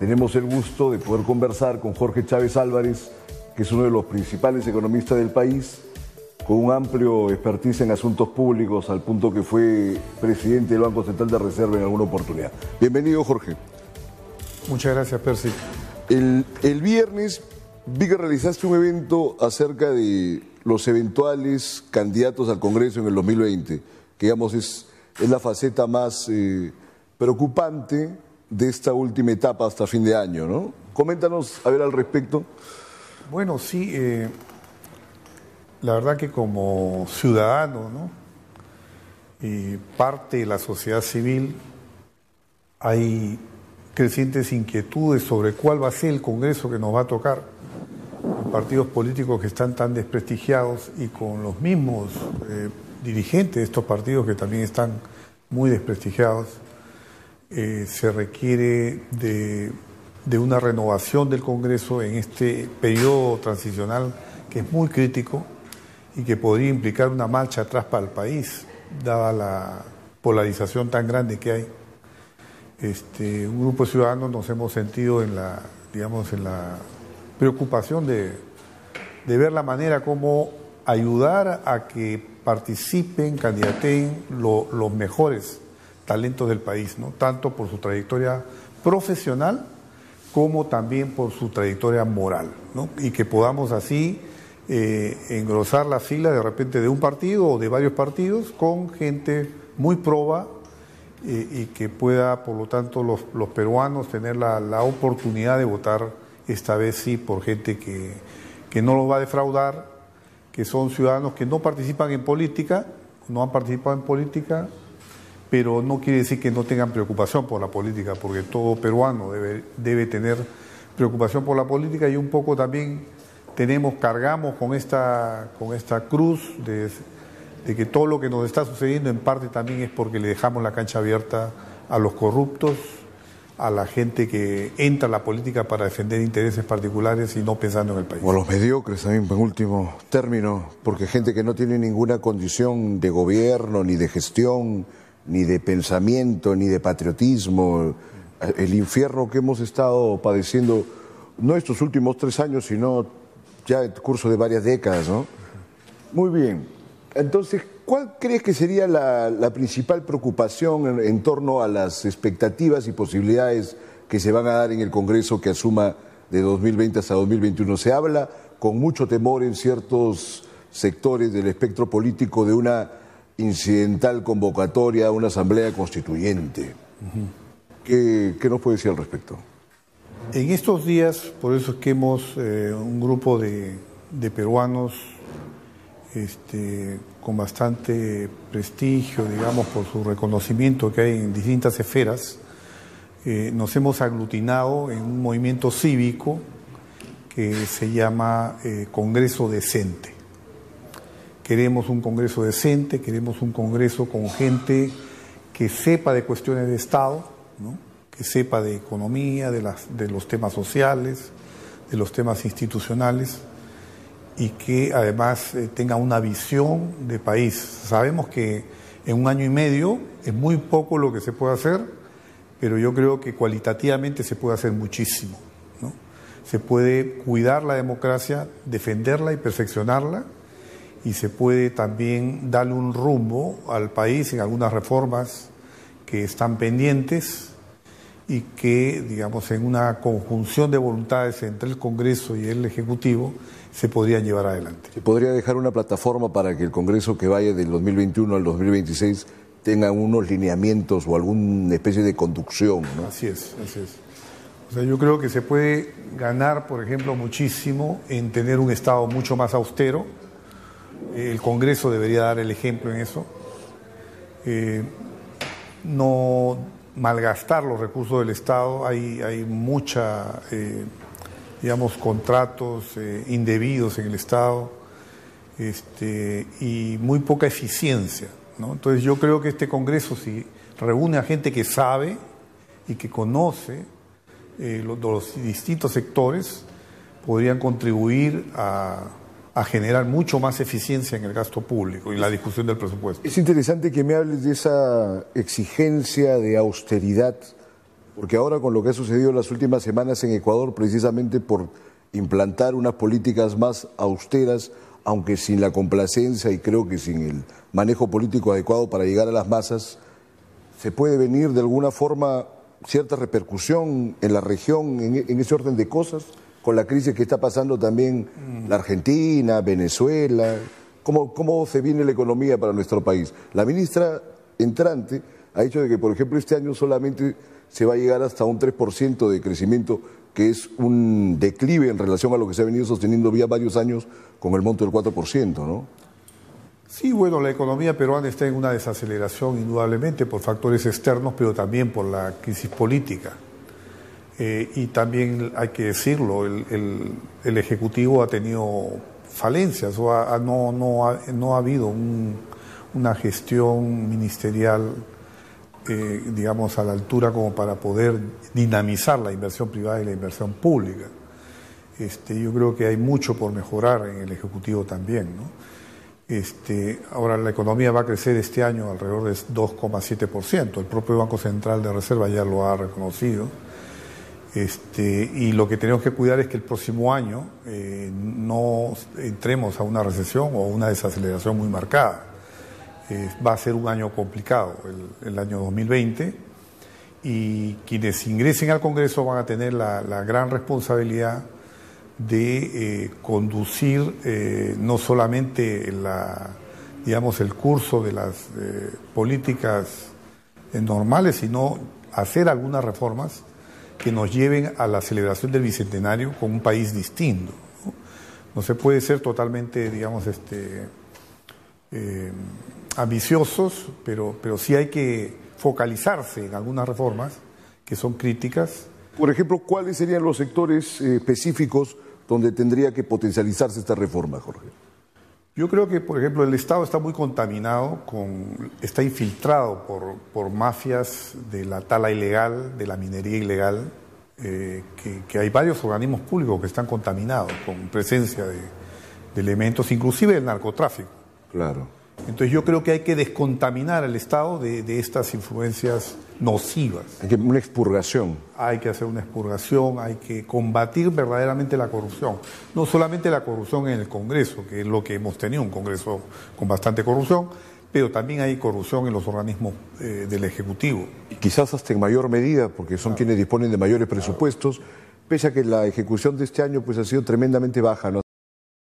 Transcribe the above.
Tenemos el gusto de poder conversar con Jorge Chávez Álvarez, que es uno de los principales economistas del país, con un amplio expertise en asuntos públicos, al punto que fue presidente del Banco Central de Reserva en alguna oportunidad. Bienvenido, Jorge. Muchas gracias, Percy. El, el viernes vi que realizaste un evento acerca de los eventuales candidatos al Congreso en el 2020, que digamos es, es la faceta más eh, preocupante de esta última etapa hasta fin de año, ¿no? Coméntanos a ver al respecto. Bueno, sí, eh, la verdad que como ciudadano, ¿no? Y parte de la sociedad civil, hay crecientes inquietudes sobre cuál va a ser el Congreso que nos va a tocar. Partidos políticos que están tan desprestigiados y con los mismos eh, dirigentes de estos partidos que también están muy desprestigiados, eh, se requiere de, de una renovación del Congreso en este periodo transicional que es muy crítico y que podría implicar una marcha atrás para el país, dada la polarización tan grande que hay. Este, un grupo de ciudadanos nos hemos sentido en la, digamos, en la preocupación de, de ver la manera como ayudar a que participen, candidaten lo, los mejores talentos del país, ¿no? tanto por su trayectoria profesional como también por su trayectoria moral, ¿no? y que podamos así eh, engrosar la fila de repente de un partido o de varios partidos con gente muy proba eh, y que pueda, por lo tanto, los, peruanos tener la, la, oportunidad de votar esta vez sí por gente que, que no los va a defraudar, que son ciudadanos que no participan en política, no han participado en política, pero no quiere decir que no tengan preocupación por la política, porque todo peruano debe, debe tener preocupación por la política y un poco también tenemos, cargamos con esta, con esta cruz de, de, que todo lo que nos está sucediendo en parte también es porque le dejamos la cancha abierta a los corruptos, a la gente que entra a la política para defender intereses particulares y no pensando en el país. O los mediocres también, en último término, porque gente que no tiene ninguna condición de gobierno ni de gestión ni de pensamiento, ni de patriotismo. El infierno que hemos estado padeciendo, no estos últimos tres años, sino ya el curso de varias décadas, ¿no? Muy bien. Entonces, ¿cuál crees que sería la, principal preocupación en, en, torno a las expectativas y posibilidades que se van a dar en el Congreso que asuma de 2020 hasta 2021? Se habla con mucho temor en ciertos sectores del espectro político de una incidental convocatoria a una asamblea constituyente. ¿Qué, ¿Qué, nos puede decir al respecto? En estos días, por eso es que hemos, eh, un grupo de, de peruanos este, con bastante prestigio, digamos, por su reconocimiento que hay en distintas esferas, eh, nos hemos aglutinado en un movimiento cívico que se llama eh, Congreso Decente. Queremos un Congreso decente, queremos un Congreso con gente que sepa de cuestiones de Estado, ¿no? que sepa de economía, de, los temas sociales, de los temas institucionales y que además eh, tenga una visión de país. Sabemos que en un año y medio es muy poco lo que se puede hacer, pero yo creo que cualitativamente se puede hacer muchísimo. Se puede cuidar la democracia, defenderla y perfeccionarla, y se puede también darle un rumbo al país en algunas reformas que están pendientes y que, digamos, en una conjunción de voluntades entre el Congreso y el Ejecutivo se podrían llevar adelante. ¿Se podría dejar una plataforma para que el Congreso que vaya del 2021 al 2026 tenga unos lineamientos o alguna especie de conducción? ¿no? Así es, así es. O sea, yo creo que se puede ganar, por ejemplo, muchísimo en tener un Estado mucho más austero. El Congreso debería dar el ejemplo en eso. Eh, no malgastar los recursos del Estado, hay, hay eh, digamos, contratos eh, indebidos en el Estado este, y muy poca eficiencia. ¿no? Entonces yo creo que este Congreso, si reúne a gente que sabe y que conoce los, distintos sectores, podrían contribuir a, a generar mucho más eficiencia en el gasto público y la discusión del presupuesto. Es interesante que me hables de esa exigencia de austeridad, Porque ahora con lo que ha sucedido en las últimas semanas en Ecuador, precisamente por implantar unas políticas más austeras, aunque sin la complacencia y creo que sin el manejo político adecuado para llegar a las masas, se puede venir de alguna forma cierta repercusión en la región, en, ese orden de cosas, con la crisis que está pasando también la Argentina, Venezuela. ¿Cómo, ¿Cómo se viene la economía para nuestro país? La ministra entrante ha dicho de que, por ejemplo, este año solamente se va a llegar hasta un 3% de crecimiento, que es un declive en relación a lo que se ha venido sosteniendo ya varios años con el monto del 4%, ¿no? Sí, bueno, la economía peruana está en una desaceleración indudablemente por factores externos, pero también por la crisis política. Eh, y también hay que decirlo, el, Ejecutivo ha tenido falencias, o no, no, ha, no ha habido una gestión ministerial eh, digamos, a la altura como para poder dinamizar la inversión privada y la inversión pública. Este, yo creo que hay mucho por mejorar en el Ejecutivo también. ¿no? Este, ahora la economía va a crecer este año alrededor de 2,7%. El propio Banco Central de Reserva ya lo ha reconocido. Este, y lo que tenemos que cuidar es que el próximo año eh, no entremos a una recesión o una desaceleración muy marcada. Va a ser un año complicado, el, año 2020, y quienes ingresen al Congreso van a tener la, gran responsabilidad de eh, conducir eh, no solamente la, digamos, el curso de las eh, políticas normales, sino hacer algunas reformas que nos lleven a la celebración del Bicentenario con un país distinto. No, no se puede ser totalmente, digamos, este, ambiciosos, pero, pero sí hay que focalizarse en algunas reformas que son críticas. Por ejemplo, ¿cuáles serían los sectores eh, específicos donde tendría que potencializarse esta reforma, Jorge? Yo creo que, por ejemplo, el Estado está muy contaminado, con, está infiltrado por, por mafias de la tala ilegal, de la minería ilegal, eh, que, hay varios organismos públicos que están contaminados con presencia de, de elementos, inclusive del narcotráfico. Claro. Entonces yo creo que hay que descontaminar al Estado de, estas influencias nocivas. Hay que una expurgación. Hay que hacer una expurgación, hay que combatir verdaderamente la corrupción. No solamente la corrupción en el Congreso, que es lo que hemos tenido, un Congreso con bastante corrupción, pero también hay corrupción en los organismos eh, del Ejecutivo. Y quizás hasta en mayor medida, porque son quienes disponen de mayores presupuestos, pese a que la ejecución de este año pues, ha sido tremendamente baja. ¿no?